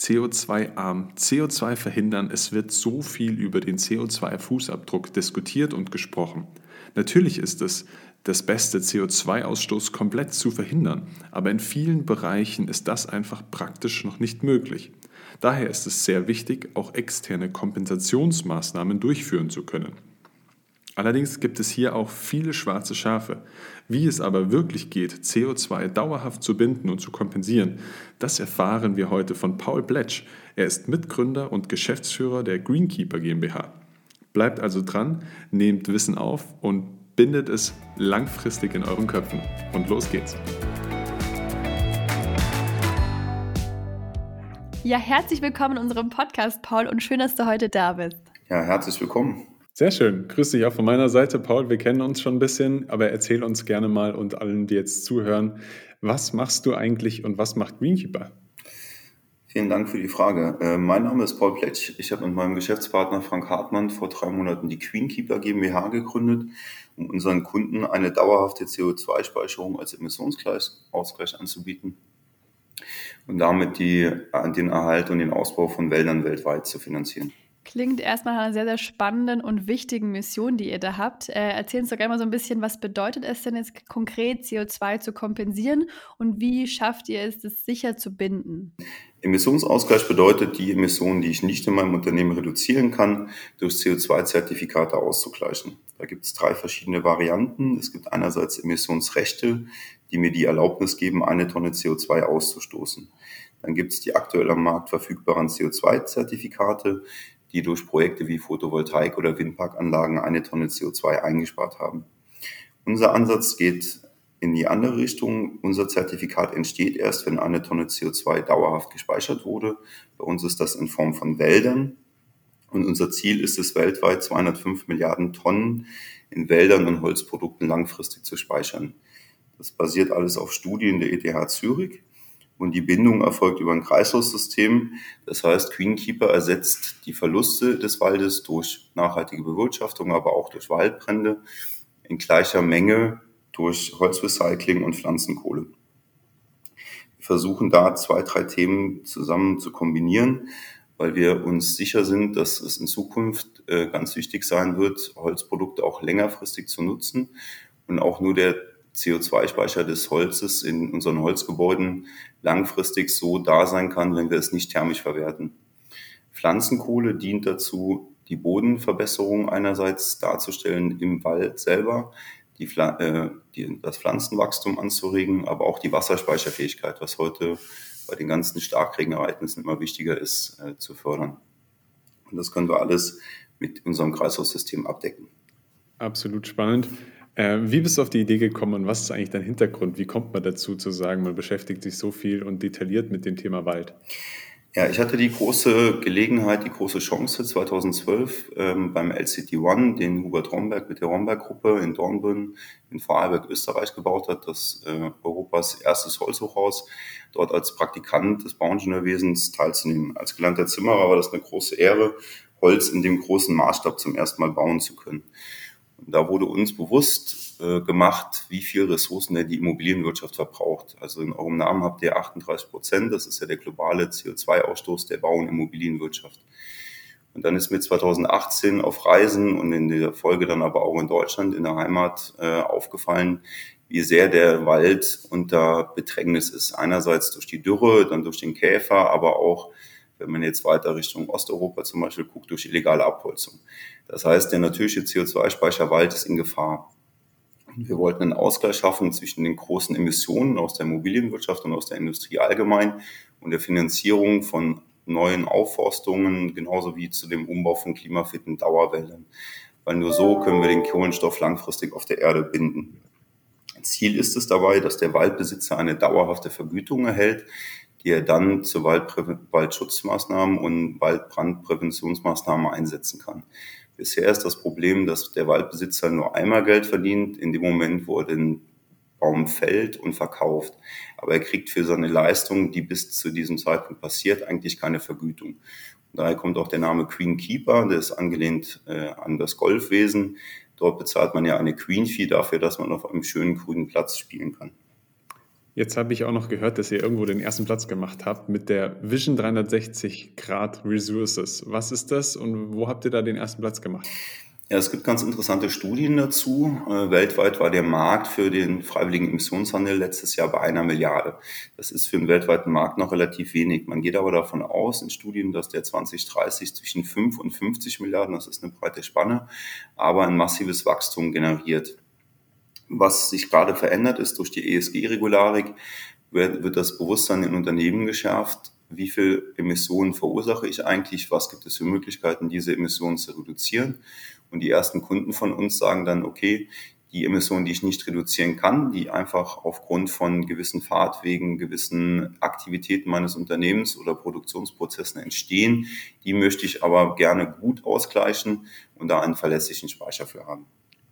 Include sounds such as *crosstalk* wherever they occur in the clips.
CO2-arm, CO2 verhindern. Es wird so viel über den CO2-Fußabdruck diskutiert und gesprochen. Natürlich ist es das Beste, CO2-Ausstoß komplett zu verhindern, aber in vielen Bereichen ist das einfach praktisch noch nicht möglich. Daher ist es sehr wichtig, auch externe Kompensationsmaßnahmen durchführen zu können. Allerdings gibt es hier auch viele schwarze Schafe. Wie es aber wirklich geht, CO2 dauerhaft zu binden und zu kompensieren, das erfahren wir heute von Paul Bletsch. Er ist Mitgründer und Geschäftsführer der Greenkeeper GmbH. Bleibt also dran, nehmt Wissen auf und bindet es langfristig in euren Köpfen. Und los geht's. Ja, herzlich willkommen in unserem Podcast, Paul, und schön, dass du heute da bist. Ja, herzlich willkommen. Sehr schön. Grüß dich auch von meiner Seite, Paul. Wir kennen uns schon ein bisschen, aber erzähl uns gerne mal und allen, die jetzt zuhören, was machst du eigentlich und was macht Greenkeeper? Vielen Dank für die Frage. Äh, mein Name ist Paul Pletsch. Ich habe mit meinem Geschäftspartner Frank Hartmann vor drei Monaten die Greenkeeper GmbH gegründet, um unseren Kunden eine dauerhafte CO2-Speicherung als Emissionsausgleich anzubieten und damit die, den Erhalt und den Ausbau von Wäldern weltweit zu finanzieren. Klingt erstmal nach einer sehr, sehr spannenden und wichtigen Mission, die ihr da habt. Äh, erzähl uns doch gerne mal so ein bisschen, was bedeutet es denn jetzt konkret, CO2 zu kompensieren und wie schafft ihr es, das sicher zu binden? Emissionsausgleich bedeutet, die Emissionen, die ich nicht in meinem Unternehmen reduzieren kann, durch CO2-Zertifikate auszugleichen. Da gibt es drei verschiedene Varianten. Es gibt einerseits Emissionsrechte, die mir die Erlaubnis geben, eine Tonne CO2 auszustoßen. Dann gibt es die aktuell am Markt verfügbaren CO2-Zertifikate, die durch Projekte wie Photovoltaik- oder Windparkanlagen eine Tonne CO2 eingespart haben. Unser Ansatz geht in die andere Richtung. Unser Zertifikat entsteht erst, wenn eine Tonne CO2 dauerhaft gespeichert wurde. Bei uns ist das in Form von Wäldern. Und unser Ziel ist es, weltweit 205 Milliarden Tonnen in Wäldern und Holzprodukten langfristig zu speichern. Das basiert alles auf Studien der ETH Zürich und die Bindung erfolgt über ein Kreislaufsystem. Das heißt, Greenkeeper ersetzt die Verluste des Waldes durch nachhaltige Bewirtschaftung, aber auch durch Waldbrände in gleicher Menge durch Holzrecycling und Pflanzenkohle. Wir versuchen da zwei, drei Themen zusammen zu kombinieren, weil wir uns sicher sind, dass es in Zukunft äh, ganz wichtig sein wird, Holzprodukte auch längerfristig zu nutzen und auch nur der CO2-Speicher des Holzes in unseren Holzgebäuden langfristig so da sein kann, wenn wir es nicht thermisch verwerten. Pflanzenkohle dient dazu, die Bodenverbesserung einerseits darzustellen im Wald selber, die, äh, die, das Pflanzenwachstum anzuregen, aber auch die Wasserspeicherfähigkeit, was heute bei den ganzen Starkregenereignissen immer wichtiger ist, äh, zu fördern. Und das können wir alles mit unserem Kreislaufsystem abdecken. Absolut spannend. Äh, wie bist du auf die Idee gekommen und was ist eigentlich dein Hintergrund? Wie kommt man dazu zu sagen, man beschäftigt sich so viel und detailliert mit dem Thema Wald? Ja, ich hatte die große Gelegenheit, die große Chance 2012 ähm, beim LCT One, den Hubert Romberg mit der Romberg-Gruppe in Dornbirn in Vorarlberg, Österreich gebaut hat, das äh, Europas erstes Holzhochhaus, dort als Praktikant des Bauingenieurwesens teilzunehmen. Als gelernter Zimmerer war das eine große Ehre, Holz in dem großen Maßstab zum ersten Mal bauen zu können. Da wurde uns bewusst äh, gemacht, wie viel Ressourcen denn die Immobilienwirtschaft verbraucht. Also in eurem Namen habt ihr 38 Prozent. Das ist ja der globale CO2-Ausstoß der Bau- und Immobilienwirtschaft. Und dann ist mir 2018 auf Reisen und in der Folge dann aber auch in Deutschland, in der Heimat, äh, aufgefallen, wie sehr der Wald unter Bedrängnis ist. Einerseits durch die Dürre, dann durch den Käfer, aber auch wenn man jetzt weiter Richtung Osteuropa zum Beispiel guckt, durch illegale Abholzung. Das heißt, der natürliche CO2-Speicher Wald ist in Gefahr. Wir wollten einen Ausgleich schaffen zwischen den großen Emissionen aus der Immobilienwirtschaft und aus der Industrie allgemein und der Finanzierung von neuen Aufforstungen, genauso wie zu dem Umbau von klimafitten Dauerwäldern. Weil nur so können wir den Kohlenstoff langfristig auf der Erde binden. Ziel ist es dabei, dass der Waldbesitzer eine dauerhafte Vergütung erhält, die er dann zu Waldschutzmaßnahmen und Waldbrandpräventionsmaßnahmen einsetzen kann. Bisher ist das Problem, dass der Waldbesitzer nur einmal Geld verdient, in dem Moment, wo er den Baum fällt und verkauft. Aber er kriegt für seine Leistung, die bis zu diesem Zeitpunkt passiert, eigentlich keine Vergütung. Daher kommt auch der Name Queen Keeper, der ist angelehnt äh, an das Golfwesen. Dort bezahlt man ja eine Queen Fee dafür, dass man auf einem schönen grünen Platz spielen kann. Jetzt habe ich auch noch gehört, dass ihr irgendwo den ersten Platz gemacht habt mit der Vision 360 Grad Resources. Was ist das und wo habt ihr da den ersten Platz gemacht? Ja, es gibt ganz interessante Studien dazu. Äh, weltweit war der Markt für den freiwilligen Emissionshandel letztes Jahr bei einer Milliarde. Das ist für den weltweiten Markt noch relativ wenig. Man geht aber davon aus in Studien, dass der 2030 zwischen 5 und 50 Milliarden, das ist eine breite Spanne, aber ein massives Wachstum generiert. Was sich gerade verändert ist durch die ESG-Regularik, wird, wird das Bewusstsein in Unternehmen geschärft, wie viel Emissionen verursache ich eigentlich, was gibt es für Möglichkeiten, diese Emissionen zu reduzieren. Und die ersten Kunden von uns sagen dann, okay, die Emissionen, die ich nicht reduzieren kann, die einfach aufgrund von gewissen Fahrtwegen, gewissen Aktivitäten meines Unternehmens oder Produktionsprozessen entstehen, die möchte ich aber gerne gut ausgleichen und da einen verlässlichen Speicher für haben.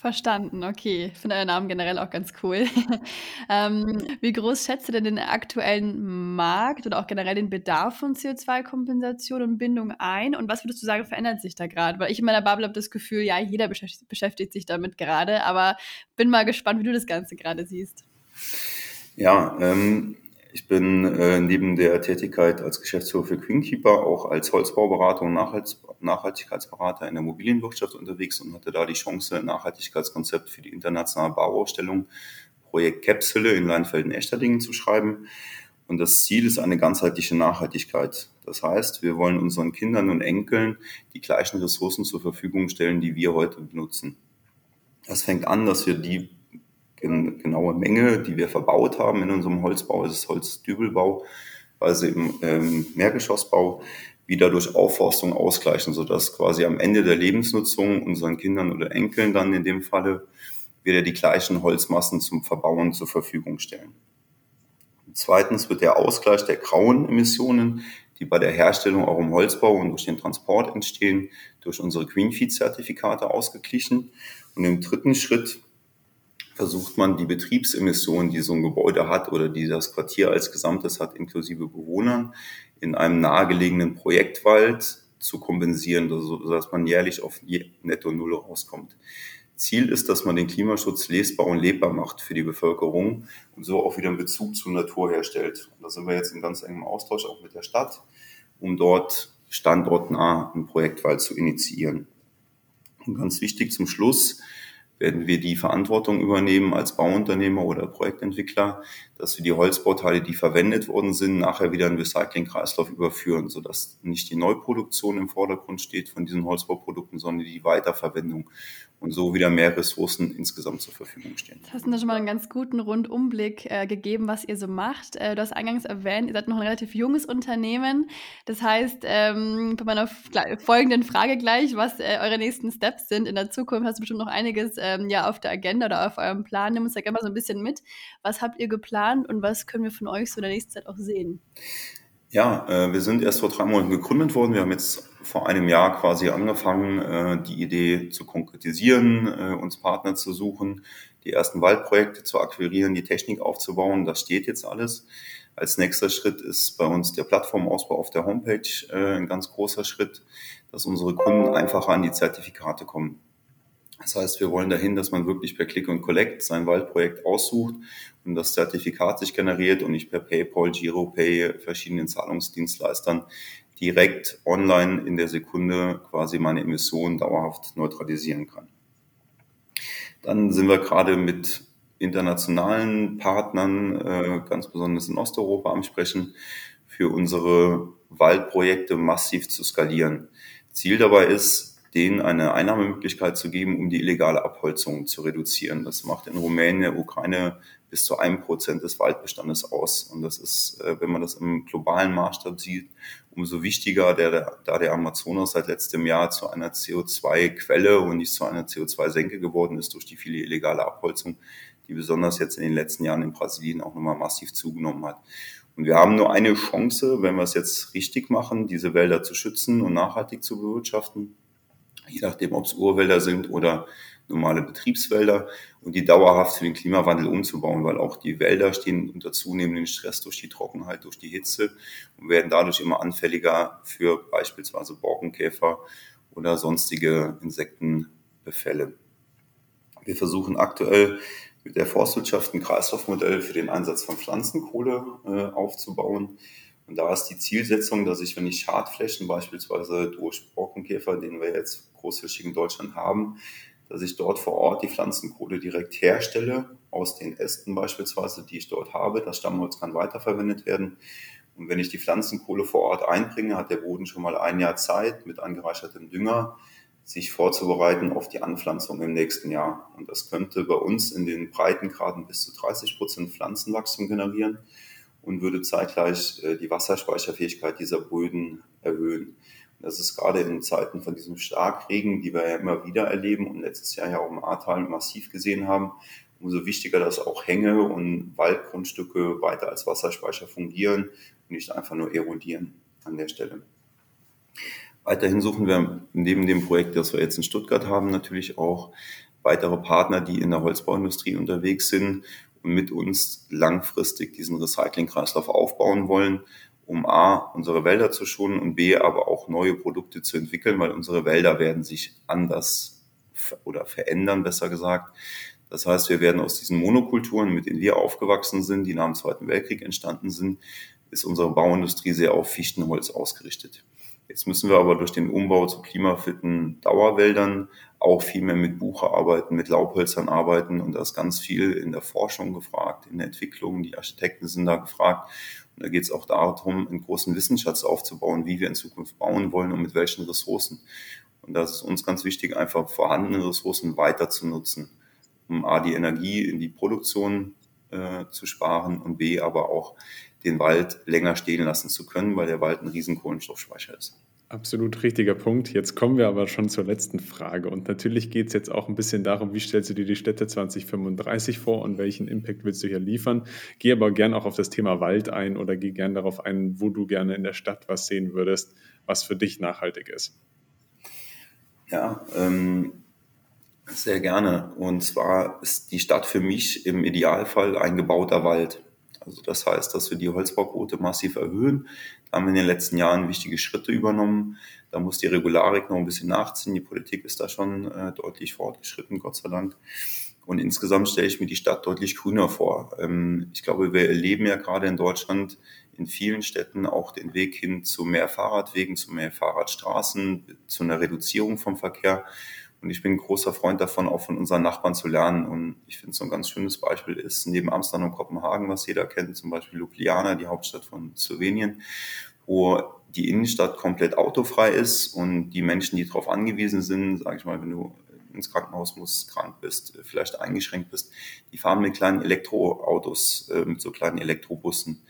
Verstanden, okay. Ich finde euren Namen generell auch ganz cool. *laughs* ähm, wie groß schätzt du denn den aktuellen Markt oder auch generell den Bedarf von CO2-Kompensation und Bindung ein? Und was würdest du sagen, verändert sich da gerade? Weil ich in meiner Bubble habe das Gefühl, ja, jeder beschäftigt, beschäftigt sich damit gerade, aber bin mal gespannt, wie du das Ganze gerade siehst. Ja, ähm, ich bin äh, neben der Tätigkeit als Geschäftsführer für Greenkeeper auch als Holzbauberater und Nachhaltigkeitsberater in der Immobilienwirtschaft unterwegs und hatte da die Chance, ein Nachhaltigkeitskonzept für die internationale Bauausstellung Projekt Capsule in Leinfelden-Echterdingen zu schreiben. Und das Ziel ist eine ganzheitliche Nachhaltigkeit. Das heißt, wir wollen unseren Kindern und Enkeln die gleichen Ressourcen zur Verfügung stellen, die wir heute benutzen. Das fängt an, dass wir die genaue Menge, die wir verbaut haben in unserem Holzbau, es ist Holzdübelbau, also im ähm, Mehrgeschossbau, wieder durch Aufforstung ausgleichen, sodass quasi am Ende der Lebensnutzung unseren Kindern oder Enkeln dann in dem Falle wieder die gleichen Holzmassen zum Verbauen zur Verfügung stellen. Zweitens wird der Ausgleich der grauen Emissionen, die bei der Herstellung auch im Holzbau und durch den Transport entstehen, durch unsere Greenfeed-Zertifikate ausgeglichen. Und im dritten Schritt versucht man die Betriebsemissionen, die so ein Gebäude hat oder die das Quartier als Gesamtes hat, inklusive Bewohnern, in einem nahegelegenen Projektwald zu kompensieren, sodass man jährlich auf Netto Null rauskommt. Ziel ist, dass man den Klimaschutz lesbar und lebbar macht für die Bevölkerung und so auch wieder einen Bezug zur Natur herstellt. Und da sind wir jetzt in ganz engem Austausch auch mit der Stadt, um dort standortnah einen Projektwald zu initiieren. Und ganz wichtig zum Schluss, werden wir die Verantwortung übernehmen als Bauunternehmer oder Projektentwickler, dass wir die Holzbauteile, die verwendet worden sind, nachher wieder in Recyclingkreislauf überführen, sodass nicht die Neuproduktion im Vordergrund steht von diesen Holzbauprodukten, sondern die Weiterverwendung und so wieder mehr Ressourcen insgesamt zur Verfügung stehen. Das hast du schon mal einen ganz guten Rundumblick äh, gegeben, was ihr so macht. Äh, du hast eingangs erwähnt, ihr seid noch ein relativ junges Unternehmen. Das heißt, ähm, bei meiner folgenden Frage gleich, was äh, eure nächsten Steps sind in der Zukunft, hast du bestimmt noch einiges ähm, ja auf der Agenda oder auf eurem Plan. Nimm uns da gerne mal so ein bisschen mit. Was habt ihr geplant und was können wir von euch so in der nächsten Zeit auch sehen? Ja, äh, wir sind erst vor drei Monaten gegründet worden. Wir haben jetzt vor einem Jahr quasi angefangen, äh, die Idee zu konkretisieren, äh, uns Partner zu suchen, die ersten Waldprojekte zu akquirieren, die Technik aufzubauen. Das steht jetzt alles. Als nächster Schritt ist bei uns der Plattformausbau auf der Homepage äh, ein ganz großer Schritt, dass unsere Kunden einfacher an die Zertifikate kommen. Das heißt, wir wollen dahin, dass man wirklich per Click und Collect sein Waldprojekt aussucht und das Zertifikat sich generiert und nicht per PayPal, GiroPay, verschiedenen Zahlungsdienstleistern direkt online in der Sekunde quasi meine Emissionen dauerhaft neutralisieren kann. Dann sind wir gerade mit internationalen Partnern, äh, ganz besonders in Osteuropa am Sprechen, für unsere Waldprojekte massiv zu skalieren. Ziel dabei ist, denen eine Einnahmemöglichkeit zu geben, um die illegale Abholzung zu reduzieren. Das macht in Rumänien, der Ukraine bis zu einem Prozent des Waldbestandes aus. Und das ist, äh, wenn man das im globalen Maßstab sieht, umso wichtiger, der, da der Amazonas seit letztem Jahr zu einer CO2-Quelle und nicht zu einer CO2-Senke geworden ist durch die viele illegale Abholzung, die besonders jetzt in den letzten Jahren in Brasilien auch nochmal massiv zugenommen hat. Und wir haben nur eine Chance, wenn wir es jetzt richtig machen, diese Wälder zu schützen und nachhaltig zu bewirtschaften je nachdem, ob es Urwälder sind oder normale Betriebswälder und die dauerhaft für den Klimawandel umzubauen, weil auch die Wälder stehen unter zunehmendem Stress durch die Trockenheit, durch die Hitze und werden dadurch immer anfälliger für beispielsweise Borkenkäfer oder sonstige Insektenbefälle. Wir versuchen aktuell mit der Forstwirtschaft ein Kreislaufmodell für den Einsatz von Pflanzenkohle äh, aufzubauen. Und da ist die Zielsetzung, dass ich, wenn ich Schadflächen beispielsweise durch Borkenkäfer, den wir jetzt großflächig in Deutschland haben, dass ich dort vor Ort die Pflanzenkohle direkt herstelle, aus den Ästen beispielsweise, die ich dort habe. Das Stammholz kann weiterverwendet werden. Und wenn ich die Pflanzenkohle vor Ort einbringe, hat der Boden schon mal ein Jahr Zeit, mit angereichertem Dünger sich vorzubereiten auf die Anpflanzung im nächsten Jahr. Und das könnte bei uns in den Breitengraden bis zu 30 Prozent Pflanzenwachstum generieren und würde zeitgleich äh, die Wasserspeicherfähigkeit dieser Böden erhöhen. Das ist gerade in Zeiten von diesem Starkregen, die wir ja immer wieder erleben und letztes Jahr ja auch im Ahrtal massiv gesehen haben, umso wichtiger, dass auch Hänge und Waldgrundstücke weiter als Wasserspeicher fungieren und nicht einfach nur erodieren an der Stelle. Weiterhin suchen wir neben dem Projekt, das wir jetzt in Stuttgart haben, natürlich auch weitere Partner, die in der Holzbauindustrie unterwegs sind mit uns langfristig diesen Recyclingkreislauf aufbauen wollen um A, unsere Wälder zu schonen und B, aber auch neue Produkte zu entwickeln, weil unsere Wälder werden sich anders oder verändern, besser gesagt. Das heißt, wir werden aus diesen Monokulturen, mit denen wir aufgewachsen sind, die nach dem Zweiten Weltkrieg entstanden sind, ist unsere Bauindustrie sehr auf Fichtenholz ausgerichtet. Jetzt müssen wir aber durch den Umbau zu klimafitten Dauerwäldern auch viel mehr mit Buche arbeiten, mit Laubhölzern arbeiten und da ist ganz viel in der Forschung gefragt, in der Entwicklung. Die Architekten sind da gefragt da geht es auch darum, einen großen Wissensschatz aufzubauen, wie wir in Zukunft bauen wollen und mit welchen Ressourcen. Und das ist uns ganz wichtig, einfach vorhandene Ressourcen weiter zu nutzen, um A, die Energie in die Produktion äh, zu sparen und B, aber auch den Wald länger stehen lassen zu können, weil der Wald ein riesen Kohlenstoffspeicher ist. Absolut richtiger Punkt. Jetzt kommen wir aber schon zur letzten Frage. Und natürlich geht es jetzt auch ein bisschen darum, wie stellst du dir die Städte 2035 vor und welchen Impact willst du hier liefern? Geh aber gern auch auf das Thema Wald ein oder geh gern darauf ein, wo du gerne in der Stadt was sehen würdest, was für dich nachhaltig ist. Ja, ähm, sehr gerne. Und zwar ist die Stadt für mich im Idealfall ein gebauter Wald. Also das heißt, dass wir die Holzbauquote massiv erhöhen. Da haben wir in den letzten Jahren wichtige Schritte übernommen. Da muss die Regularik noch ein bisschen nachziehen. Die Politik ist da schon äh, deutlich fortgeschritten, Gott sei Dank. Und insgesamt stelle ich mir die Stadt deutlich grüner vor. Ähm, ich glaube, wir erleben ja gerade in Deutschland in vielen Städten auch den Weg hin zu mehr Fahrradwegen, zu mehr Fahrradstraßen, zu einer Reduzierung vom Verkehr. Und ich bin ein großer Freund davon, auch von unseren Nachbarn zu lernen. Und ich finde, so ein ganz schönes Beispiel ist neben Amsterdam und Kopenhagen, was jeder kennt, zum Beispiel Ljubljana, die Hauptstadt von Slowenien, wo die Innenstadt komplett autofrei ist und die Menschen, die darauf angewiesen sind, sage ich mal, wenn du ins Krankenhaus musst, krank bist, vielleicht eingeschränkt bist, die fahren mit kleinen Elektroautos, äh, mit so kleinen Elektrobussen.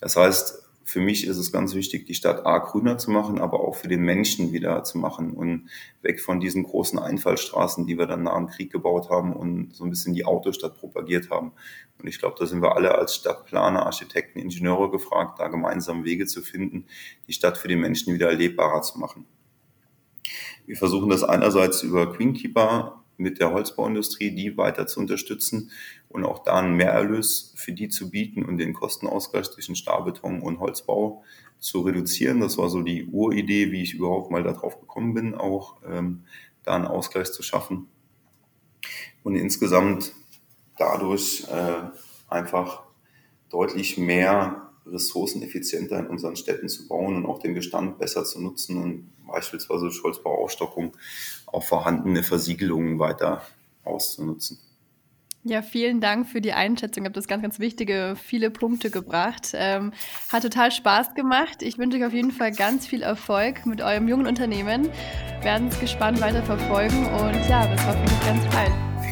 Das heißt, für mich ist es ganz wichtig, die Stadt A grüner zu machen, aber auch für den Menschen wieder zu machen und weg von diesen großen Einfallstraßen, die wir dann nach dem Krieg gebaut haben und so ein bisschen die Autostadt propagiert haben. Und ich glaube, da sind wir alle als Stadtplaner, Architekten, Ingenieure gefragt, da gemeinsam Wege zu finden, die Stadt für die Menschen wieder erlebbarer zu machen. Wir versuchen das einerseits über Greenkeeper mit der Holzbauindustrie, die weiter zu unterstützen und auch da einen Mehrerlös für die zu bieten und den Kostenausgleich zwischen Stahlbeton und Holzbau zu reduzieren. Das war so die Uridee, wie ich überhaupt mal darauf gekommen bin, auch ähm, da einen Ausgleich zu schaffen. Und insgesamt dadurch äh, einfach deutlich mehr ressourceneffizienter in unseren Städten zu bauen und auch den Bestand besser zu nutzen und beispielsweise durch Holzbauaufstockung auch vorhandene Versiegelungen weiter auszunutzen. Ja, vielen Dank für die Einschätzung. Ihr habt das ganz, ganz wichtige, viele Punkte gebracht. Ähm, hat total Spaß gemacht. Ich wünsche euch auf jeden Fall ganz viel Erfolg mit eurem jungen Unternehmen. Wir werden es gespannt weiter verfolgen und ja, bis hoffentlich ganz bald.